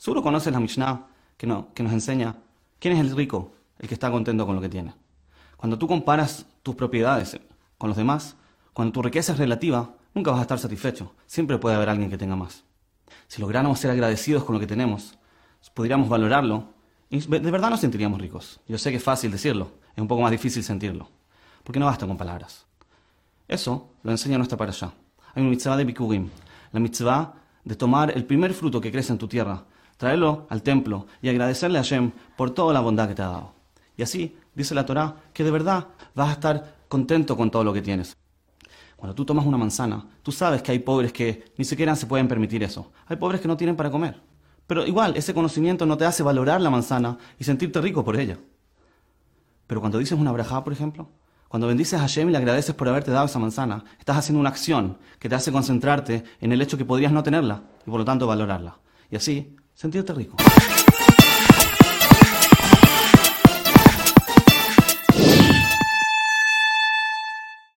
Seguro conoces la Mishnah que, no, que nos enseña quién es el rico, el que está contento con lo que tiene. Cuando tú comparas tus propiedades con los demás, cuando tu riqueza es relativa, nunca vas a estar satisfecho. Siempre puede haber alguien que tenga más. Si lográramos ser agradecidos con lo que tenemos, podríamos valorarlo y de verdad nos sentiríamos ricos. Yo sé que es fácil decirlo, es un poco más difícil sentirlo, porque no basta con palabras. Eso lo enseña nuestra allá. Hay una mitzvah de Bikurim, la mitzvah de tomar el primer fruto que crece en tu tierra, traerlo al templo y agradecerle a Hashem por toda la bondad que te ha dado. Y así, dice la Torá, que de verdad vas a estar contento con todo lo que tienes. Cuando tú tomas una manzana, tú sabes que hay pobres que ni siquiera se pueden permitir eso. Hay pobres que no tienen para comer. Pero igual, ese conocimiento no te hace valorar la manzana y sentirte rico por ella. Pero cuando dices una brajá, por ejemplo, cuando bendices a Hashem y le agradeces por haberte dado esa manzana, estás haciendo una acción que te hace concentrarte en el hecho que podrías no tenerla y por lo tanto valorarla. Y así, sentirte rico.